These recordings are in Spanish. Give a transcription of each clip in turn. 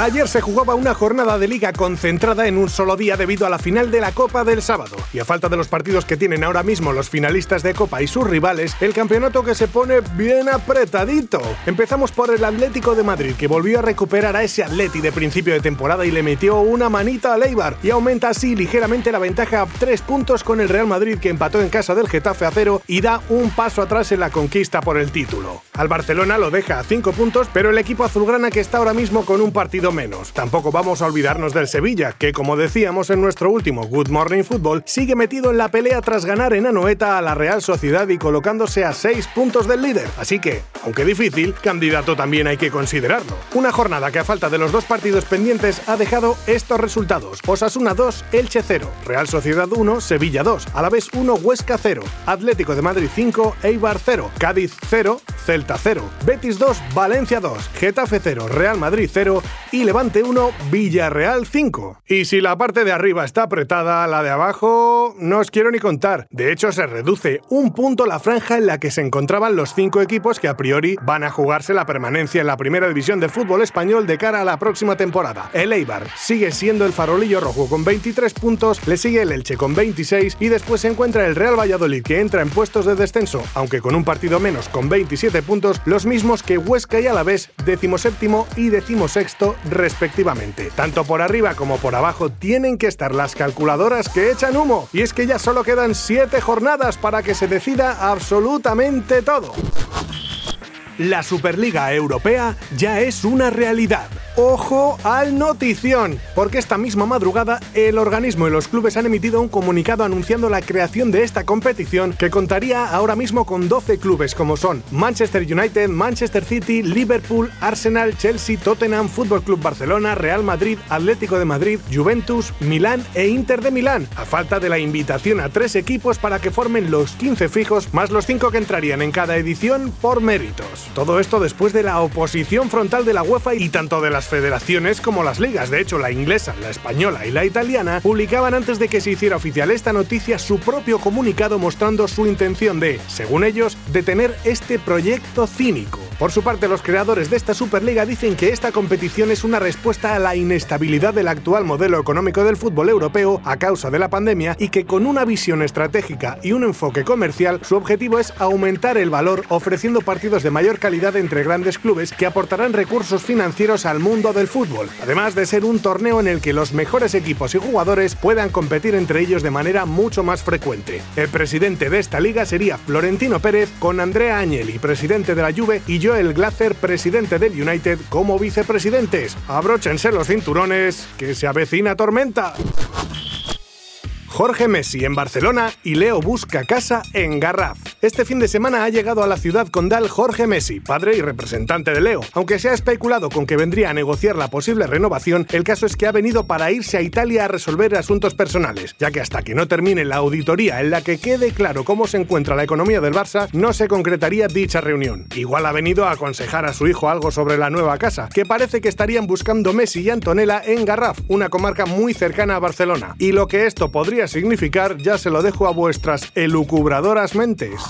Ayer se jugaba una jornada de liga concentrada en un solo día debido a la final de la Copa del sábado. Y a falta de los partidos que tienen ahora mismo los finalistas de Copa y sus rivales, el campeonato que se pone bien apretadito. Empezamos por el Atlético de Madrid, que volvió a recuperar a ese Atleti de principio de temporada y le metió una manita a Leibar. Y aumenta así ligeramente la ventaja a tres puntos con el Real Madrid, que empató en casa del Getafe a cero y da un paso atrás en la conquista por el título. Al Barcelona lo deja a cinco puntos, pero el equipo azulgrana que está ahora mismo con un partido menos. Tampoco vamos a olvidarnos del Sevilla, que como decíamos en nuestro último Good Morning Football, sigue metido en la pelea tras ganar en Anoeta a la Real Sociedad y colocándose a 6 puntos del líder. Así que, aunque difícil, candidato también hay que considerarlo. Una jornada que a falta de los dos partidos pendientes ha dejado estos resultados. Osasuna 2, Elche 0, Real Sociedad 1, Sevilla 2, vez 1, Huesca 0, Atlético de Madrid 5, Eibar 0, Cádiz 0, Celta 0, Betis 2, Valencia 2, Getafe 0, Real Madrid 0 y Levante 1, Villarreal 5. Y si la parte de arriba está apretada, la de abajo no os quiero ni contar. De hecho, se reduce un punto la franja en la que se encontraban los cinco equipos que a priori van a jugarse la permanencia en la primera división de fútbol español de cara a la próxima temporada. El Eibar sigue siendo el farolillo rojo con 23 puntos, le sigue el Elche con 26 y después se encuentra el Real Valladolid que entra en puestos de descenso, aunque con un partido menos con 27 puntos, los mismos que Huesca y Alavés, decimoséptimo y decimosexto respectivamente. Tanto por arriba como por abajo tienen que estar las calculadoras que echan humo. Y es que ya solo quedan 7 jornadas para que se decida absolutamente todo. La Superliga Europea ya es una realidad. Ojo al notición, porque esta misma madrugada el organismo y los clubes han emitido un comunicado anunciando la creación de esta competición que contaría ahora mismo con 12 clubes como son Manchester United, Manchester City, Liverpool, Arsenal, Chelsea, Tottenham, Fútbol Club Barcelona, Real Madrid, Atlético de Madrid, Juventus, Milán e Inter de Milán, a falta de la invitación a tres equipos para que formen los 15 fijos más los 5 que entrarían en cada edición por méritos. Todo esto después de la oposición frontal de la UEFA y tanto de la federaciones como las ligas. De hecho, la inglesa, la española y la italiana publicaban antes de que se hiciera oficial esta noticia su propio comunicado mostrando su intención de, según ellos, detener este proyecto cínico. Por su parte, los creadores de esta Superliga dicen que esta competición es una respuesta a la inestabilidad del actual modelo económico del fútbol europeo a causa de la pandemia y que con una visión estratégica y un enfoque comercial, su objetivo es aumentar el valor ofreciendo partidos de mayor calidad entre grandes clubes que aportarán recursos financieros al mundo del fútbol, además de ser un torneo en el que los mejores equipos y jugadores puedan competir entre ellos de manera mucho más frecuente. El presidente de esta liga sería Florentino Pérez con Andrea Agnelli, presidente de la Juve, y el Glazer, presidente del United, como vicepresidentes. Abróchense los cinturones, que se avecina tormenta. Jorge Messi en Barcelona y Leo busca casa en Garraf. Este fin de semana ha llegado a la ciudad condal Jorge Messi, padre y representante de Leo. Aunque se ha especulado con que vendría a negociar la posible renovación, el caso es que ha venido para irse a Italia a resolver asuntos personales, ya que hasta que no termine la auditoría en la que quede claro cómo se encuentra la economía del Barça, no se concretaría dicha reunión. Igual ha venido a aconsejar a su hijo algo sobre la nueva casa, que parece que estarían buscando Messi y Antonella en Garraf, una comarca muy cercana a Barcelona. Y lo que esto podría significar ya se lo dejo a vuestras elucubradoras mentes.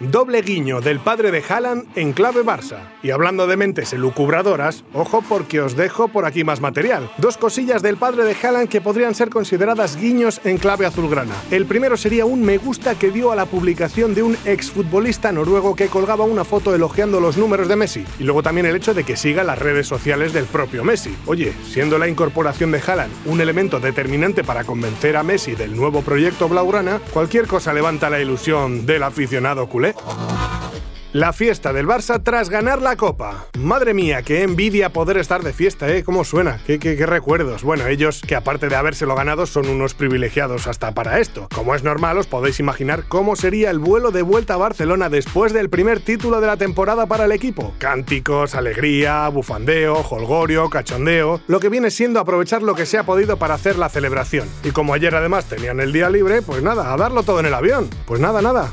Doble guiño del padre de Haaland en clave Barça. Y hablando de mentes elucubradoras, ojo porque os dejo por aquí más material. Dos cosillas del padre de Haaland que podrían ser consideradas guiños en clave azulgrana. El primero sería un me gusta que dio a la publicación de un exfutbolista noruego que colgaba una foto elogiando los números de Messi. Y luego también el hecho de que siga las redes sociales del propio Messi. Oye, siendo la incorporación de Haaland un elemento determinante para convencer a Messi del nuevo proyecto Blaugrana, cualquier cosa levanta la ilusión del aficionado culé. La fiesta del Barça tras ganar la Copa. Madre mía, qué envidia poder estar de fiesta, ¿eh? ¿Cómo suena? ¿Qué, qué, qué recuerdos? Bueno, ellos, que aparte de habérselo ganado, son unos privilegiados hasta para esto. Como es normal, os podéis imaginar cómo sería el vuelo de vuelta a Barcelona después del primer título de la temporada para el equipo. Cánticos, alegría, bufandeo, holgorio, cachondeo, lo que viene siendo aprovechar lo que se ha podido para hacer la celebración. Y como ayer además tenían el día libre, pues nada, a darlo todo en el avión. Pues nada, nada,